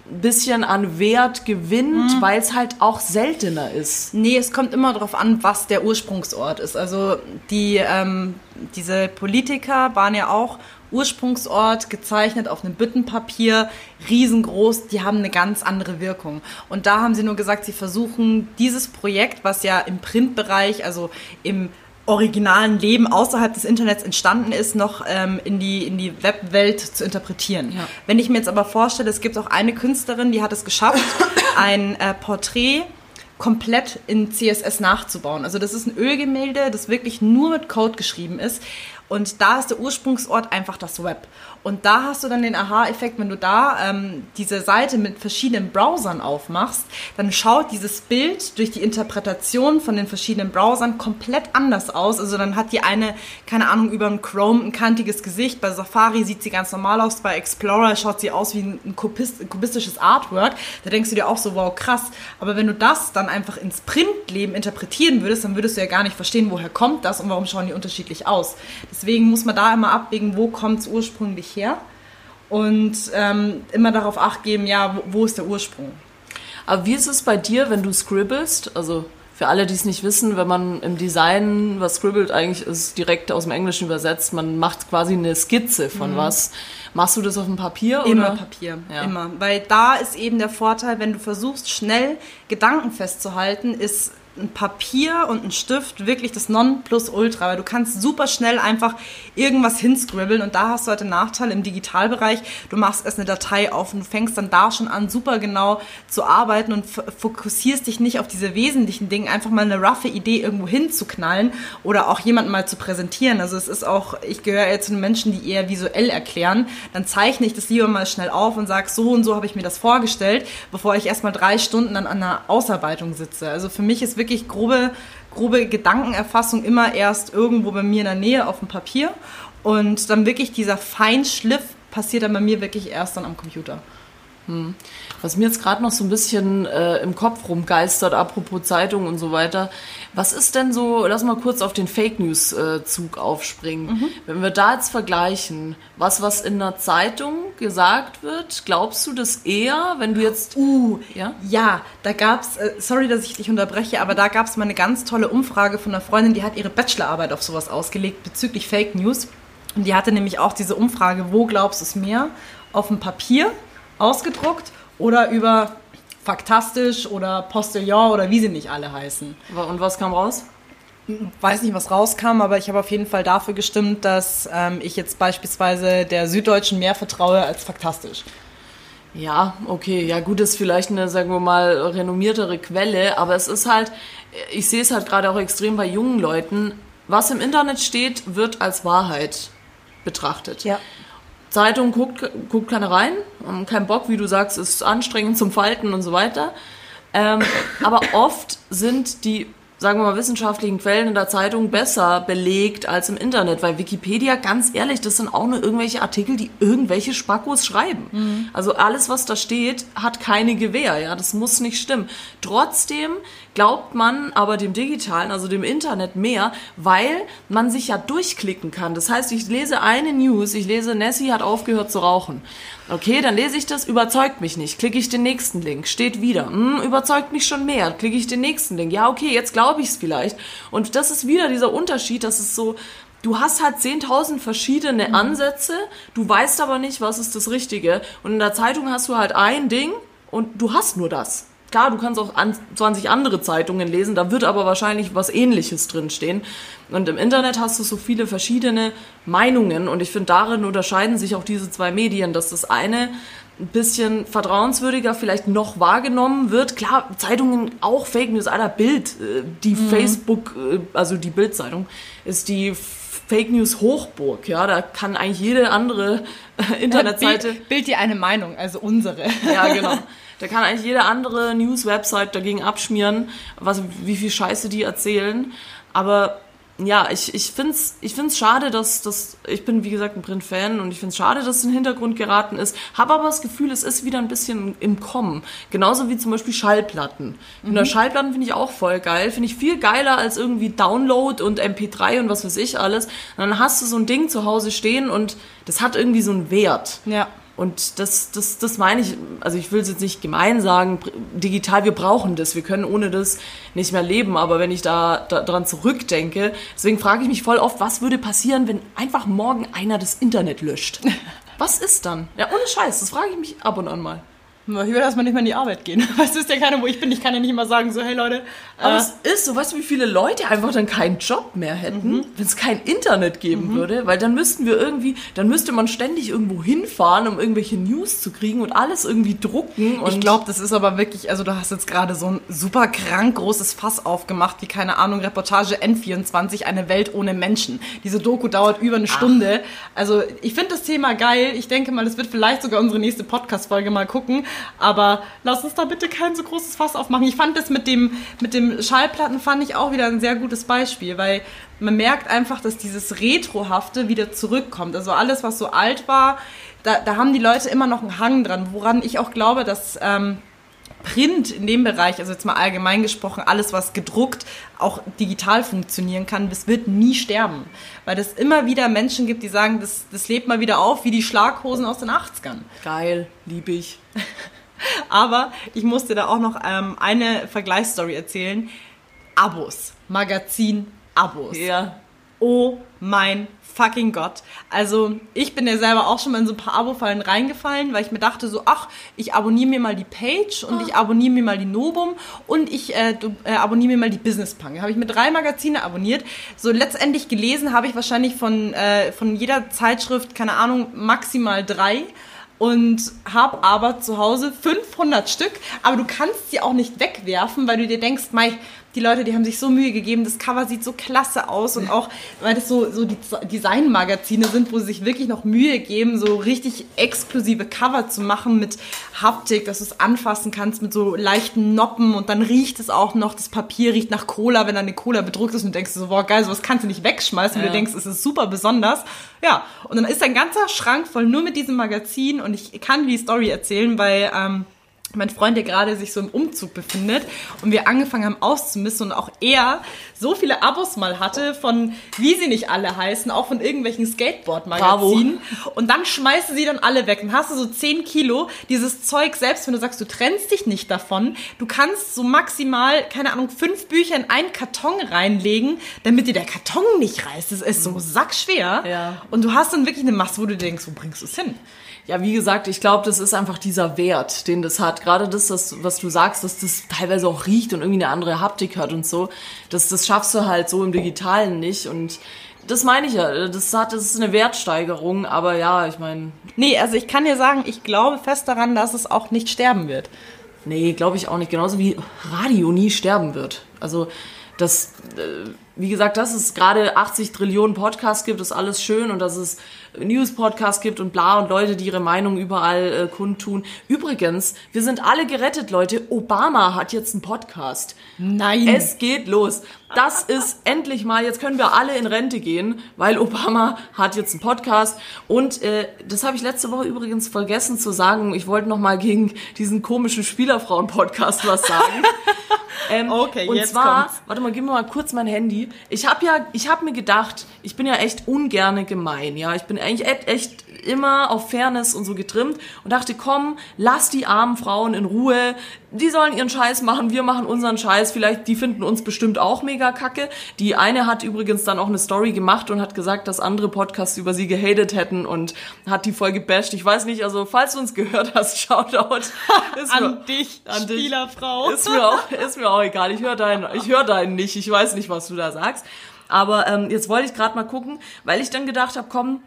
bisschen an Wert gewinnt, weil es halt auch seltener ist. Nee, es kommt immer darauf an, was der Ursprungsort ist. Also die, ähm, diese Politiker waren ja auch Ursprungsort gezeichnet auf einem Büttenpapier, riesengroß, die haben eine ganz andere Wirkung. Und da haben sie nur gesagt, sie versuchen dieses Projekt, was ja im Printbereich, also im originalen Leben außerhalb des Internets entstanden ist, noch ähm, in die, in die Webwelt zu interpretieren. Ja. Wenn ich mir jetzt aber vorstelle, es gibt auch eine Künstlerin, die hat es geschafft, [laughs] ein äh, Porträt komplett in CSS nachzubauen. Also das ist ein Ölgemälde, das wirklich nur mit Code geschrieben ist. Und da ist der Ursprungsort einfach das Web. Und da hast du dann den Aha-Effekt, wenn du da ähm, diese Seite mit verschiedenen Browsern aufmachst, dann schaut dieses Bild durch die Interpretation von den verschiedenen Browsern komplett anders aus. Also dann hat die eine, keine Ahnung, über dem Chrome ein kantiges Gesicht, bei Safari sieht sie ganz normal aus, bei Explorer schaut sie aus wie ein kubist kubistisches Artwork. Da denkst du dir auch so, wow, krass. Aber wenn du das dann einfach ins Printleben interpretieren würdest, dann würdest du ja gar nicht verstehen, woher kommt das und warum schauen die unterschiedlich aus. Deswegen muss man da immer abwägen, wo kommt es ursprünglich her und ähm, immer darauf acht geben, ja, wo, wo ist der Ursprung. Aber wie ist es bei dir, wenn du scribbelst? Also für alle, die es nicht wissen, wenn man im Design was scribbelt, eigentlich ist direkt aus dem Englischen übersetzt, man macht quasi eine Skizze von was. Machst du das auf dem Papier Immer oder? Papier, Ja. immer. Weil da ist eben der Vorteil, wenn du versuchst, schnell Gedanken festzuhalten, ist ein Papier und ein Stift wirklich das Nonplusultra, weil du kannst super schnell einfach irgendwas hinscribbeln und da hast du halt den Nachteil im Digitalbereich, du machst erst eine Datei auf und du fängst dann da schon an, super genau zu arbeiten und fokussierst dich nicht auf diese wesentlichen Dinge, einfach mal eine roughe Idee irgendwo hinzuknallen oder auch jemanden mal zu präsentieren. Also es ist auch, ich gehöre eher zu den Menschen, die eher visuell erklären, dann zeichne ich das lieber mal schnell auf und sage, so und so habe ich mir das vorgestellt, bevor ich erstmal drei Stunden dann an einer Ausarbeitung sitze. Also für mich ist wirklich grobe, grobe Gedankenerfassung immer erst irgendwo bei mir in der Nähe auf dem Papier und dann wirklich dieser Feinschliff passiert dann bei mir wirklich erst dann am Computer. Was mir jetzt gerade noch so ein bisschen äh, im Kopf rumgeistert, apropos Zeitung und so weiter. Was ist denn so, lass mal kurz auf den Fake News äh, Zug aufspringen. Wenn wir da jetzt vergleichen, was was in der Zeitung gesagt wird, glaubst du das eher, wenn du jetzt Uh, ja? Ja, da gab's, äh, sorry, dass ich dich unterbreche, aber da gab's mal eine ganz tolle Umfrage von einer Freundin, die hat ihre Bachelorarbeit auf sowas ausgelegt bezüglich Fake News. Und die hatte nämlich auch diese Umfrage, wo glaubst du es mehr? Auf dem Papier ausgedruckt oder über Faktastisch oder Postillon oder wie sie nicht alle heißen. Und was kam raus? Weiß nicht, was rauskam, aber ich habe auf jeden Fall dafür gestimmt, dass ähm, ich jetzt beispielsweise der Süddeutschen mehr vertraue als faktastisch. Ja, okay, ja gut, ist vielleicht eine, sagen wir mal, renommiertere Quelle, aber es ist halt, ich sehe es halt gerade auch extrem bei jungen Leuten, was im Internet steht, wird als Wahrheit betrachtet. Ja. Zeitung guckt, guckt keiner rein, haben keinen Bock, wie du sagst, ist anstrengend zum Falten und so weiter. Ähm, [laughs] aber oft sind die sagen wir mal, wissenschaftlichen Quellen in der Zeitung besser belegt als im Internet, weil Wikipedia, ganz ehrlich, das sind auch nur irgendwelche Artikel, die irgendwelche Spackos schreiben. Also alles, was da steht, hat keine Gewähr, ja, das muss nicht stimmen. Trotzdem glaubt man aber dem Digitalen, also dem Internet mehr, weil man sich ja durchklicken kann. Das heißt, ich lese eine News, ich lese, Nessie hat aufgehört zu rauchen. Okay, dann lese ich das, überzeugt mich nicht. Klicke ich den nächsten Link, steht wieder. Hm, überzeugt mich schon mehr. Klicke ich den nächsten Link. Ja, okay, jetzt glaube ich es vielleicht. Und das ist wieder dieser Unterschied, dass es so, du hast halt 10.000 verschiedene Ansätze, du weißt aber nicht, was ist das Richtige. Und in der Zeitung hast du halt ein Ding und du hast nur das. Klar, du kannst auch an 20 andere Zeitungen lesen, da wird aber wahrscheinlich was ähnliches drinstehen. Und im Internet hast du so viele verschiedene Meinungen und ich finde, darin unterscheiden sich auch diese zwei Medien, dass das eine ein bisschen vertrauenswürdiger vielleicht noch wahrgenommen wird. Klar, Zeitungen auch Fake News, aller Bild, äh, die Facebook, äh, also die Bild-Zeitung, ist die Fake News Hochburg, ja, da kann eigentlich jede andere äh, Internetseite Bild, Bild dir eine Meinung, also unsere. ja, genau. [laughs] Da kann eigentlich jede andere News-Website dagegen abschmieren, was, wie viel Scheiße die erzählen. Aber ja, ich, ich finde es ich find's schade, dass das. Ich bin, wie gesagt, ein Print-Fan und ich finde es schade, dass es in den Hintergrund geraten ist. Habe aber das Gefühl, es ist wieder ein bisschen im Kommen. Genauso wie zum Beispiel Schallplatten. Mhm. Und Schallplatten finde ich auch voll geil. Finde ich viel geiler als irgendwie Download und MP3 und was weiß ich alles. Und dann hast du so ein Ding zu Hause stehen und das hat irgendwie so einen Wert. Ja. Und das, das, das meine ich, also ich will es jetzt nicht gemein sagen, digital, wir brauchen das, wir können ohne das nicht mehr leben, aber wenn ich da, da dran zurückdenke, deswegen frage ich mich voll oft, was würde passieren, wenn einfach morgen einer das Internet löscht? [laughs] Was ist dann? Ja, ohne Scheiß, das frage ich mich ab und an mal. Ich würde erstmal nicht mehr in die Arbeit gehen. [laughs] Weißt du, ist ja keiner, wo ich bin. Ich kann ja nicht immer sagen, so, hey Leute. Aber äh, es ist so, weißt du, wie viele Leute einfach dann keinen Job mehr hätten, wenn es kein Internet geben würde? Weil dann müssten wir irgendwie, dann müsste man ständig irgendwo hinfahren, um irgendwelche News zu kriegen und alles irgendwie drucken. Und ich glaube, das ist aber wirklich, also du hast jetzt gerade so ein super krank großes Fass aufgemacht, wie keine Ahnung, Reportage N24, eine Welt ohne Menschen. Diese Doku dauert über eine Stunde. Also ich finde das Thema geil. Ich denke mal, das wird vielleicht sogar unsere nächste Podcast-Folge mal gucken. Aber lass uns da bitte kein so großes Fass aufmachen. Ich fand das mit dem, mit dem Schallplatten fand ich auch wieder ein sehr gutes Beispiel, weil man merkt einfach, dass dieses Retrohafte wieder zurückkommt. Also alles, was so alt war, da, da haben die Leute immer noch einen Hang dran, woran ich auch glaube, dass ähm, Print in dem Bereich, also jetzt mal allgemein gesprochen, alles, was gedruckt auch digital funktionieren kann, das wird nie sterben. Weil es immer wieder Menschen gibt, die sagen, das, das lebt mal wieder auf, wie die Schlaghosen aus den 80ern. geil, lieb ich. [laughs] Aber ich musste da auch noch ähm, eine Vergleichsstory erzählen. Abos, Magazin-Abos. Ja. Oh mein fucking Gott. Also ich bin ja selber auch schon mal in so ein paar Abo-Fallen reingefallen, weil ich mir dachte so, ach, ich abonniere mir mal die Page und ich abonniere mir mal die Novum und ich äh, äh, abonniere mir mal die Business Punk. Habe ich mir drei Magazine abonniert. So letztendlich gelesen habe ich wahrscheinlich von, äh, von jeder Zeitschrift, keine Ahnung, maximal drei und habe aber zu Hause 500 Stück, aber du kannst sie auch nicht wegwerfen, weil du dir denkst, mei, die Leute, die haben sich so Mühe gegeben, das Cover sieht so klasse aus und auch, weil das so, so die Designmagazine sind, wo sie sich wirklich noch Mühe geben, so richtig exklusive Cover zu machen mit Haptik, dass du es anfassen kannst mit so leichten Noppen und dann riecht es auch noch, das Papier riecht nach Cola, wenn dann eine Cola bedruckt ist und du denkst so, boah, geil, sowas kannst du nicht wegschmeißen, Ja. du denkst, es ist super besonders. Ja, und dann ist ein ganzer Schrank voll nur mit diesem Magazin und ich kann die Story erzählen, weil ähm, mein Freund, der gerade sich so im Umzug befindet und wir angefangen haben auszumisten und auch er so viele Abos mal hatte von, wie sie nicht alle heißen, auch von irgendwelchen Skateboard-Magazinen. Und dann schmeißt du sie dann alle weg. Dann hast du so 10 Kilo dieses Zeug, selbst wenn du sagst, du trennst dich nicht davon, du kannst so maximal, keine Ahnung, fünf Bücher in einen Karton reinlegen, damit dir der Karton nicht reißt. Das ist so sackschwer. Ja. Und du hast dann wirklich eine Masse, wo du denkst, wo bringst du es hin? Ja, wie gesagt, ich glaube, das ist einfach dieser Wert, den das hat. Gerade das, das, was du sagst, dass das teilweise auch riecht und irgendwie eine andere Haptik hat und so. Das, das schaffst du halt so im Digitalen nicht. Und das meine ich ja. Das hat, das ist eine Wertsteigerung. Aber ja, ich meine, Nee, also ich kann dir sagen, ich glaube fest daran, dass es auch nicht sterben wird. nee, glaube ich auch nicht. Genauso wie Radio nie sterben wird. Also das, äh, wie gesagt, dass es gerade 80 Trillionen Podcasts gibt, ist alles schön und dass es News-Podcasts gibt und bla und Leute, die ihre Meinung überall äh, kundtun. Übrigens, wir sind alle gerettet, Leute. Obama hat jetzt einen Podcast. Nein. Es geht los. Das ist endlich mal, jetzt können wir alle in Rente gehen, weil Obama hat jetzt einen Podcast. Und äh, das habe ich letzte Woche übrigens vergessen zu sagen. Ich wollte noch mal gegen diesen komischen Spielerfrauen-Podcast was sagen. [laughs] Ähm, Okay, und jetzt zwar, kommt's. warte mal, gib mir mal kurz mein Handy. Ich habe ja, ich habe mir gedacht, ich bin ja echt ungerne gemein, ja. Ich bin eigentlich echt, echt immer auf Fairness und so getrimmt und dachte, komm, lass die armen Frauen in Ruhe. Die sollen ihren Scheiß machen, wir machen unseren Scheiß. Vielleicht, die finden uns bestimmt auch mega kacke. Die eine hat übrigens dann auch eine Story gemacht und hat gesagt, dass andere Podcasts über sie gehatet hätten und hat die voll gebasht. Ich weiß nicht, also falls du uns gehört hast, [laughs] Shoutout. Ist An mir- dich, an dich. Spielerfrau. Ist mir auch, ist mir auch egal. Ich höre deinen, ich höre deinen nicht. Ich weiß nicht, was du da sagst. Aber ähm, jetzt wollte ich gerade mal gucken, weil ich dann gedacht habe, komm,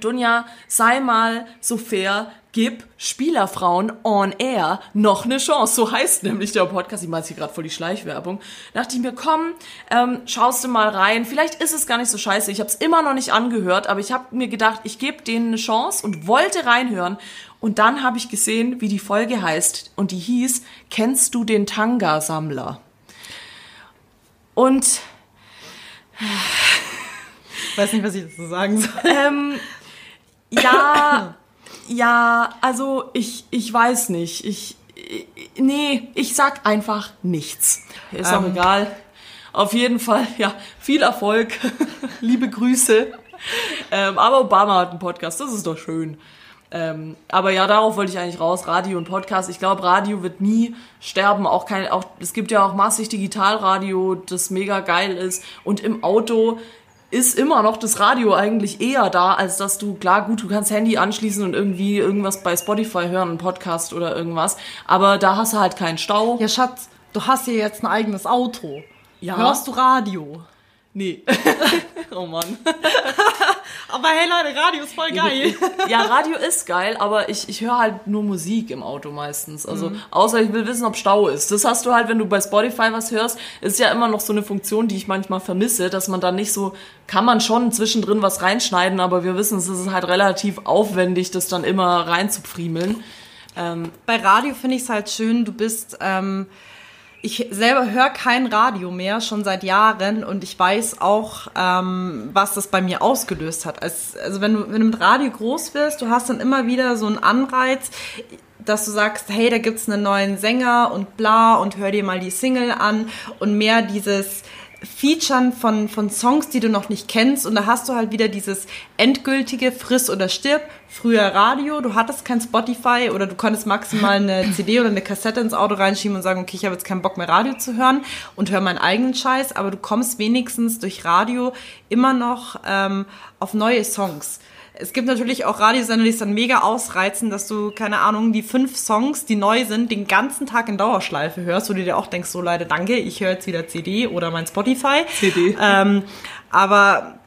Dunja, sei mal so fair, gib Spielerfrauen on air noch eine Chance. So heißt nämlich der Podcast. Ich mache jetzt hier gerade voll die Schleichwerbung. Da dachte ich mir, komm, ähm, schaust du mal rein. Vielleicht ist es gar nicht so scheiße. Ich habe es immer noch nicht angehört, aber ich habe mir gedacht, ich gebe denen eine Chance und wollte reinhören. Und dann habe ich gesehen, wie die Folge heißt. Und die hieß, kennst du den Tanga-Sammler? Und Ich weiß nicht, was ich dazu sagen soll. Ähm, ja, [coughs] ja, also ich, ich weiß nicht. Ich, ich- nee, ich sag einfach nichts. Ist auch Ähm. egal. Auf jeden Fall, ja, viel Erfolg. [laughs] Liebe Grüße. Ähm, aber Obama hat einen Podcast, das ist doch schön. Ähm, aber ja, darauf wollte ich eigentlich raus, Radio und Podcast. Ich glaube, Radio wird nie sterben. Auch kein, auch, es gibt ja auch massig Digitalradio, das mega geil ist. Und im Auto ist immer noch das Radio eigentlich eher da, als dass du, klar, gut, du kannst Handy anschließen und irgendwie irgendwas bei Spotify hören, einen Podcast oder irgendwas. Aber da hast du halt keinen Stau. Ja, Schatz, du hast hier jetzt ein eigenes Auto. Ja. Hörst du Radio? Nee. [laughs] oh Mann. [laughs] Aber hey Leute, Radio ist voll geil. Ja, Radio ist geil, aber ich, ich höre halt nur Musik im Auto meistens. Also, außer ich will wissen, ob Stau ist. Das hast du halt, wenn du bei Spotify was hörst, ist ja immer noch so eine Funktion, die ich manchmal vermisse, dass man dann nicht so, kann man schon zwischendrin was reinschneiden, aber wir wissen, es ist halt relativ aufwendig, das dann immer reinzupfriemeln. Ähm, Bei Radio finde ich es halt schön, du bist, ähm, ich selber höre kein Radio mehr, schon seit Jahren und ich weiß auch, ähm, was das bei mir ausgelöst hat. Als, also wenn du, wenn du mit Radio groß wirst, du hast dann immer wieder so einen Anreiz, dass du sagst, hey, da gibt's einen neuen Sänger und bla und hör dir mal die Single an und mehr dieses Featuren von, von Songs, die du noch nicht kennst und da hast du halt wieder dieses endgültige Friss oder Stirb. Früher Radio, du hattest kein Spotify oder du konntest maximal eine [clears throat] CD oder eine Kassette ins Auto reinschieben und sagen, okay, ich habe jetzt keinen Bock mehr Radio zu hören und hör meinen eigenen Scheiß, aber du kommst wenigstens durch Radio immer noch ähm, auf neue Songs. Es gibt natürlich auch Radiosender, die es dann mega ausreizen, dass du, keine Ahnung, die fünf Songs, die neu sind, den ganzen Tag in Dauerschleife hörst, wo du dir auch denkst, so Leute, danke, ich höre jetzt wieder CD oder mein Spotify. CD. Ähm, aber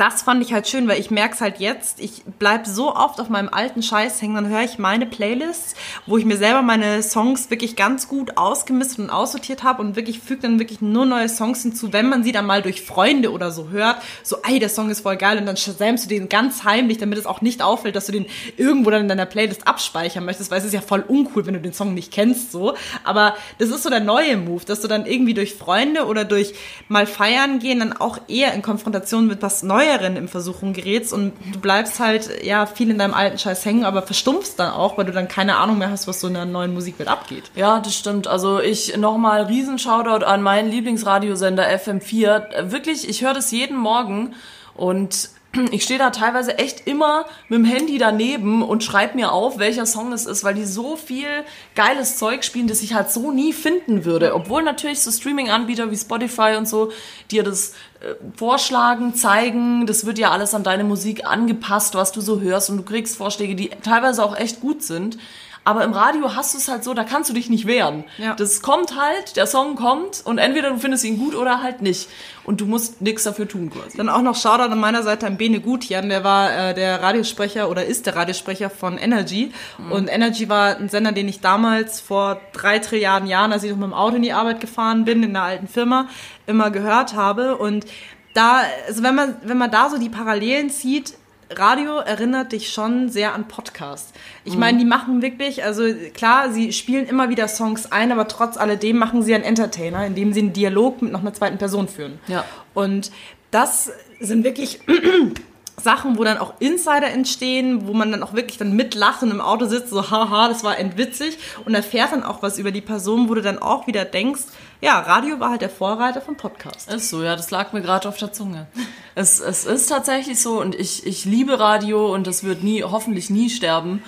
das fand ich halt schön, weil ich merk's halt jetzt, ich bleib so oft auf meinem alten Scheiß hängen, dann höre ich meine Playlists, wo ich mir selber meine Songs wirklich ganz gut ausgemistet und aussortiert habe und wirklich füge dann wirklich nur neue Songs hinzu, wenn man sie dann mal durch Freunde oder so hört, so, ey, der Song ist voll geil und dann shazammst du den ganz heimlich, damit es auch nicht auffällt, dass du den irgendwo dann in deiner Playlist abspeichern möchtest, weil es ist ja voll uncool, wenn du den Song nicht kennst, so. Aber das ist so der neue Move, dass du dann irgendwie durch Freunde oder durch mal feiern gehen dann auch eher in Konfrontation mit was Neueren in Versuchung gerätst und du bleibst halt, ja, viel in deinem alten Scheiß hängen, aber verstumpfst dann auch, weil du dann keine Ahnung mehr hast, was so in der neuen Musikwelt abgeht. Ja, das stimmt. Also ich nochmal riesen Shoutout an meinen Lieblingsradiosender FM4. Wirklich, ich höre das jeden Morgen und [clears throat] ich stehe da teilweise echt immer mit dem Handy daneben und schreibe mir auf, welcher Song es ist, weil die so viel geiles Zeug spielen, das ich halt so nie finden würde. Obwohl natürlich so Streaming-Anbieter wie Spotify und so dir das vorschlagen, zeigen, das wird ja alles an deine Musik angepasst, was du so hörst und du kriegst Vorschläge, die teilweise auch echt gut sind. Aber im Radio hast du es halt so, da kannst du dich nicht wehren. Ja. Das kommt halt, der Song kommt und entweder du findest ihn gut oder halt nicht. Und du musst nichts dafür tun quasi. Dann auch noch Shoutout an meiner Seite an Bene Gutjan, der war äh, der Radiosprecher oder ist der Radiosprecher von Energy. Und Energy war ein Sender, den ich damals vor drei Trilliarden Jahren, als ich noch mit dem Auto in die Arbeit gefahren bin, in einer alten Firma, immer gehört habe. Und da, also wenn man, wenn man da so die Parallelen zieht, Radio erinnert dich schon sehr an Podcast. Ich meine, die machen wirklich, also klar, sie spielen immer wieder Songs ein, aber trotz alledem machen sie einen Entertainer, indem sie einen Dialog mit noch einer zweiten Person führen. Ja. Und das sind wirklich [clears throat] Sachen, wo dann auch Insider entstehen, wo man dann auch wirklich dann mitlachen im Auto sitzt, so haha, das war entwitzig und erfährt dann auch was über die Person, wo du dann auch wieder denkst, ja, Radio war halt der Vorreiter vom Podcast. Ist so, ja, das lag mir gerade auf der Zunge. Es, es ist tatsächlich so und ich, ich liebe Radio und das wird nie, hoffentlich nie sterben.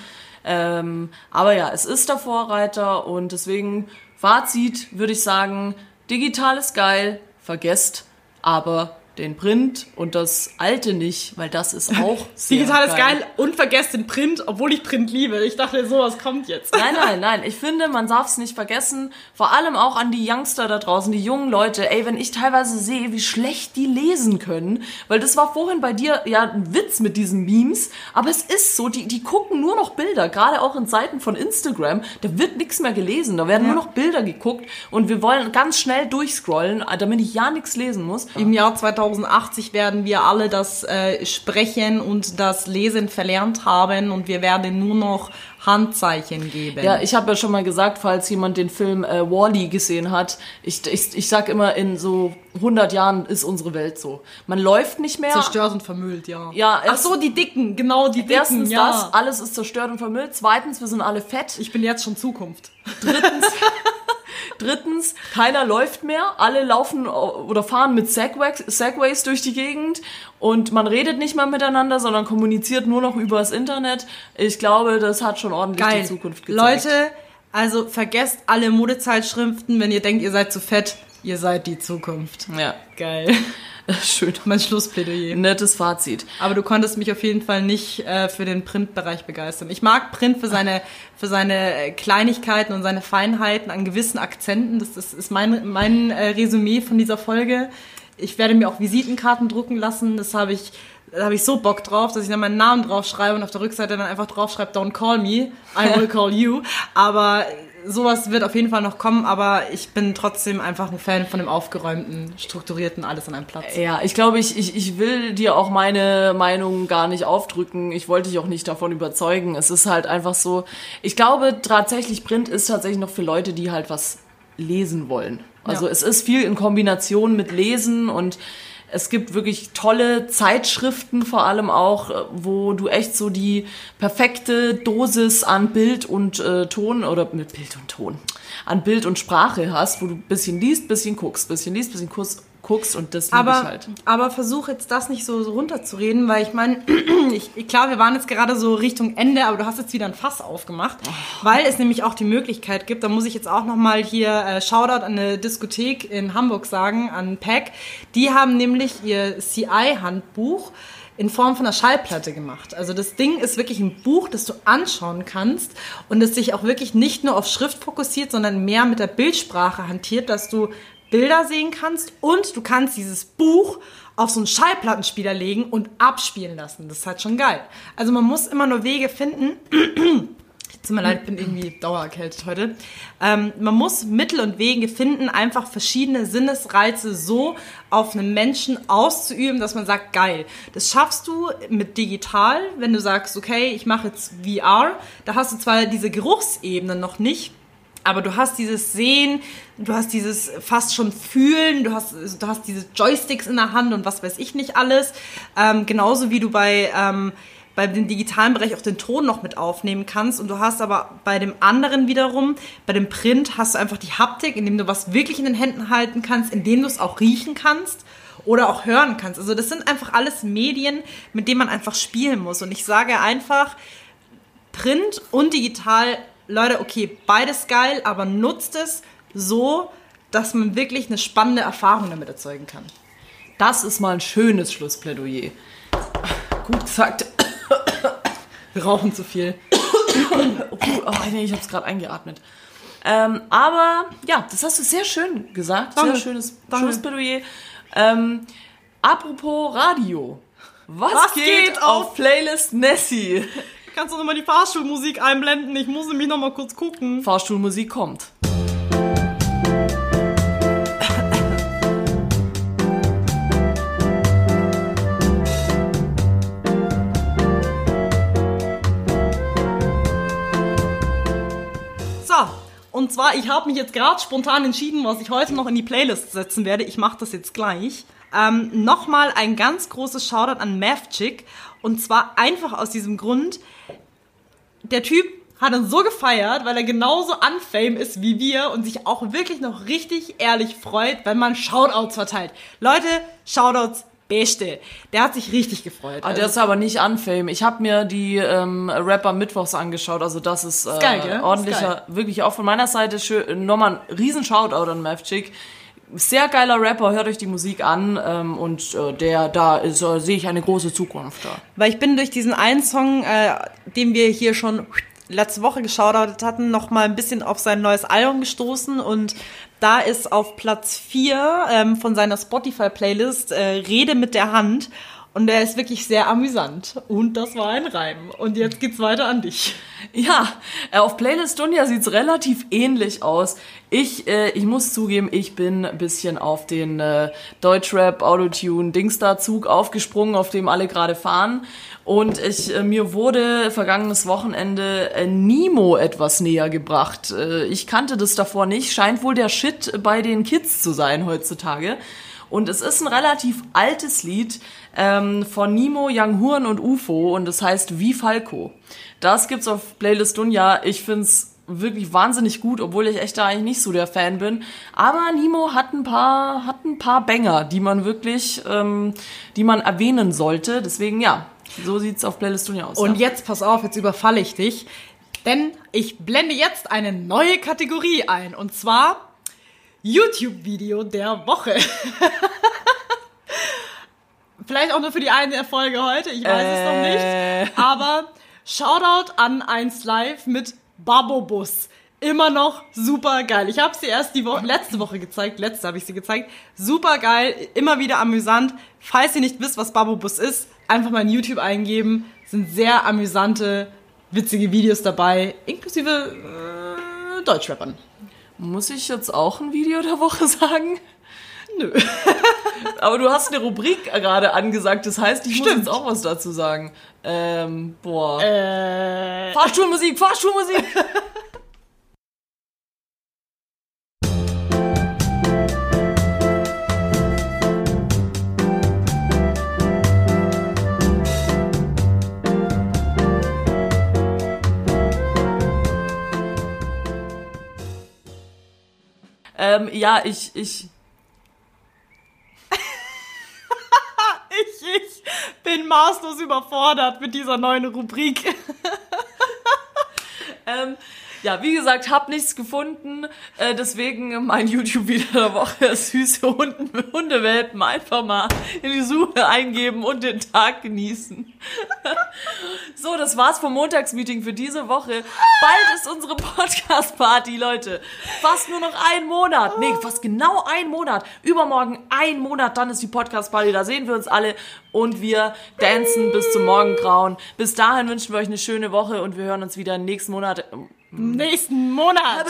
Ähm, aber ja, es ist der Vorreiter und deswegen, Fazit würde ich sagen, digital ist geil, vergesst aber den Print und das alte nicht, weil das ist [laughs] auch sehr Digital ist geil und vergesst den Print, obwohl ich Print liebe. Ich dachte, sowas kommt jetzt. Nein, nein, nein. Ich finde, man darf es nicht vergessen. Vor allem auch an die Youngster da draußen, die jungen Leute. Ey, wenn ich teilweise sehe, wie schlecht die lesen können, weil das war vorhin bei dir ja ein Witz mit diesen Memes, aber es ist so, die, die gucken nur noch Bilder, gerade auch in Seiten von Instagram. Da wird nichts mehr gelesen, da werden nur noch Bilder geguckt und wir wollen ganz schnell durchscrollen, damit ich ja nichts lesen muss. Im Jahr 2080 werden wir alle das äh, Sprechen und das Lesen verlernt haben und wir werden nur noch Handzeichen geben. Ja, ich habe ja schon mal gesagt, falls jemand den Film äh, Wall-E gesehen hat, ich, ich, ich sag immer, in so 100 Jahren ist unsere Welt so. Man läuft nicht mehr. Zerstört und vermüllt, ja. Ja, Ach so, die Dicken, genau, die Dicken, Erstens ja. das, alles ist zerstört und vermüllt. Zweitens, wir sind alle fett. Ich bin jetzt schon Zukunft. Drittens, [laughs] keiner läuft mehr. Alle laufen oder fahren mit Segways, Segways durch die Gegend und man redet nicht mehr miteinander, sondern kommuniziert nur noch übers Internet. Ich glaube, das hat schon ordentlich Geil. die Zukunft gezeigt. Leute, also vergesst alle Modezeitschriften, wenn ihr denkt, ihr seid zu fett. Ihr seid die Zukunft. Ja, Geil. [laughs] schön. Mein Schlussplädoyer. Nettes Fazit. Aber du konntest mich auf jeden Fall nicht äh, für den Printbereich begeistern. Ich mag Print für seine, für seine äh, Kleinigkeiten und seine Feinheiten an gewissen Akzenten. Das, das ist mein, mein äh, Resümee von dieser Folge. Ich werde mir auch Visitenkarten drucken lassen. Das habe ich, da habe ich so Bock drauf, dass ich dann meinen Namen draufschreibe und auf der Rückseite dann einfach draufschreibe, don't call me, I will [laughs] call you. Aber sowas wird auf jeden Fall noch kommen, aber ich bin trotzdem einfach ein Fan von dem aufgeräumten, strukturierten, alles an einem Platz. Ja, ich glaube, ich, ich, ich will dir auch meine Meinung gar nicht aufdrücken. Ich wollte dich auch nicht davon überzeugen. Es ist halt einfach so. Ich glaube tatsächlich, Print ist tatsächlich noch für Leute, die halt was lesen wollen. Also Ja. es ist viel in Kombination mit Lesen und es gibt wirklich tolle Zeitschriften vor allem auch, äh, wo du echt so die perfekte Dosis an Bild und äh, Ton oder mit Bild und Ton, an Bild und Sprache hast, wo du ein bisschen liest, bisschen guckst, bisschen liest, bisschen guckst, guckst und das liebe ich halt. aber versuch jetzt das nicht so, so runterzureden, weil ich meine, [clears throat] ich, klar, wir waren jetzt gerade so Richtung Ende, aber du hast jetzt wieder ein Fass aufgemacht, weil es nämlich auch die Möglichkeit gibt, da muss ich jetzt auch nochmal hier äh, Shoutout an eine Diskothek in Hamburg sagen, an PAC, die haben nämlich ihr CI-Handbuch in Form von einer Schallplatte gemacht. Also das Ding ist wirklich ein Buch, das du anschauen kannst und das sich auch wirklich nicht nur auf Schrift fokussiert, sondern mehr mit der Bildsprache hantiert, dass du Bilder sehen kannst und du kannst dieses Buch auf so einen Schallplattenspieler legen und abspielen lassen. Das ist halt schon geil. Also man muss immer nur Wege finden. [clears throat] Tut mir leid, ich bin irgendwie dauererkältet heute. Ähm, man muss Mittel und Wege finden, einfach verschiedene Sinnesreize so auf einen Menschen auszuüben, dass man sagt, geil. Das schaffst du mit digital, wenn du sagst, okay, ich mache jetzt VR. Da hast du zwar diese Geruchsebene noch nicht, aber du hast dieses Sehen, du hast dieses fast schon Fühlen, du hast, du hast diese Joysticks in der Hand und was weiß ich nicht alles. Ähm, genauso wie du bei, ähm, bei dem digitalen Bereich auch den Ton noch mit aufnehmen kannst. Und du hast aber bei dem anderen wiederum, bei dem Print hast du einfach die Haptik, indem du was wirklich in den Händen halten kannst, indem du es auch riechen kannst oder auch hören kannst. Also das sind einfach alles Medien, mit denen man einfach spielen muss. Und ich sage einfach, Print und digital, Leute, okay, beides geil, aber nutzt es so, dass man wirklich eine spannende Erfahrung damit erzeugen kann. Das ist mal ein schönes Schlussplädoyer. Gut gesagt. Wir [coughs] rauchen zu viel. [coughs] Oh, oh nee, ich habe es gerade eingeatmet. Ähm, aber ja, das hast du sehr schön gesagt. Danke. Sehr schönes Danke. Schlussplädoyer. Ähm, apropos Radio. Was, Was geht, geht auf auf- Playlist Nessie? Kannst du nochmal die Fahrschulmusik einblenden? Ich muss nämlich nochmal kurz gucken. Fahrstuhlmusik kommt. So, und zwar, ich habe mich jetzt gerade spontan entschieden, was ich heute noch in die Playlist setzen werde. Ich mache das jetzt gleich. Ähm, Nochmal ein ganz großes Shoutout an Mavchick. Und zwar einfach aus diesem Grund, der Typ hat uns so gefeiert, weil er genauso unfame ist wie wir und sich auch wirklich noch richtig ehrlich freut, wenn man Shoutouts verteilt. Leute, Shoutouts, beste. Der hat sich richtig gefreut. Ah, der ist aber nicht unfame. Ich habe mir die ähm, Rapper Mittwochs angeschaut. Also das ist, äh, geil, gell? Ist ordentlicher, wirklich auch von meiner Seite schön. Nochmal ein riesen Shoutout an Mavchick. Sehr geiler Rapper, hört euch die Musik an ähm, und äh, der da ist, äh, sehe ich eine große Zukunft da. Weil ich bin durch diesen einen Song, äh, den wir hier schon letzte Woche geschaut hatten, noch mal ein bisschen auf sein neues Album gestoßen und da ist auf Platz 4 ähm, von seiner Spotify-Playlist äh, Rede mit der Hand und der ist wirklich sehr amüsant. Und das war ein Reim. Und jetzt geht's weiter an dich. Ja, äh, auf Playlist Dunja sieht's relativ ähnlich aus. Ich, äh, ich muss zugeben, ich bin ein bisschen auf den äh, Deutschrap Autotune Dingstar Zug aufgesprungen, auf dem alle gerade fahren. Und ich, äh, mir wurde vergangenes Wochenende äh, Nemo etwas näher gebracht. Äh, ich kannte das davor nicht. Scheint wohl der Shit bei den Kids zu sein heutzutage. Und es ist ein relativ altes Lied ähm, von Nemo, Young Horn und UFO und es heißt Wie Falco. Das gibt's auf Playlist Dunja. Ich find's wirklich wahnsinnig gut, obwohl ich echt da eigentlich nicht so der Fan bin. Aber Nemo hat ein paar, hat ein paar Banger, die man wirklich, ähm, die man erwähnen sollte. Deswegen ja, so sieht's auf Playlist Dunja aus. Und ja. jetzt pass auf, jetzt überfalle ich dich. Denn ich blende jetzt eine neue Kategorie ein. Und zwar YouTube-Video der Woche. [laughs] Vielleicht auch nur für die eine Folge heute, ich weiß es noch nicht. Aber Shoutout an 1 Live mit Babobus. Immer noch super geil. Ich habe sie erst die Woche, letzte Woche gezeigt. Letzte habe ich sie gezeigt. Super geil, immer wieder amüsant. Falls ihr nicht wisst, was Babobus ist, einfach mal in YouTube eingeben. Sind sehr amüsante, witzige Videos dabei, inklusive äh, Deutschrappern. Muss ich jetzt auch ein Video der Woche sagen? Nö. [laughs] Aber du hast eine Rubrik gerade angesagt, das heißt, ich muss Stimmt. jetzt auch was dazu sagen. Ähm, boah. Äh, Fahrstuhlmusik, Fahrstuhlmusik! [laughs] ähm, ja, ich, ich, [laughs] ich, ich bin maßlos überfordert mit dieser neuen Rubrik. [laughs] Ähm, ja, wie gesagt, hab nichts gefunden. Äh, deswegen mein YouTube-Video der Woche. [laughs] Süße Hunden, Hundewelpen einfach mal in die Suche eingeben und den Tag genießen. [laughs] so, das war's vom Montagsmeeting für diese Woche. Bald ist unsere Podcast-Party, Leute. Fast nur noch ein Monat. Nee, fast genau ein Monat. Übermorgen ein Monat, dann ist die Podcast-Party. Da sehen wir uns alle und wir dancen bis zum Morgengrauen. Bis dahin wünschen wir euch eine schöne Woche und wir hören uns wieder nächsten Monat. Nächsten Monat.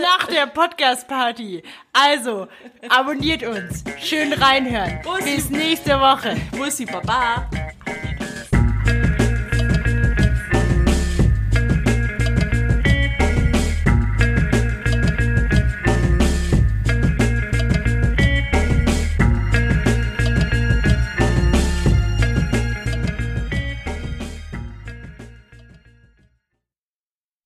Nach der Podcast-Party. Also, abonniert uns. Schön reinhören. Bussi. Bis nächste Woche. Bussi, Baba.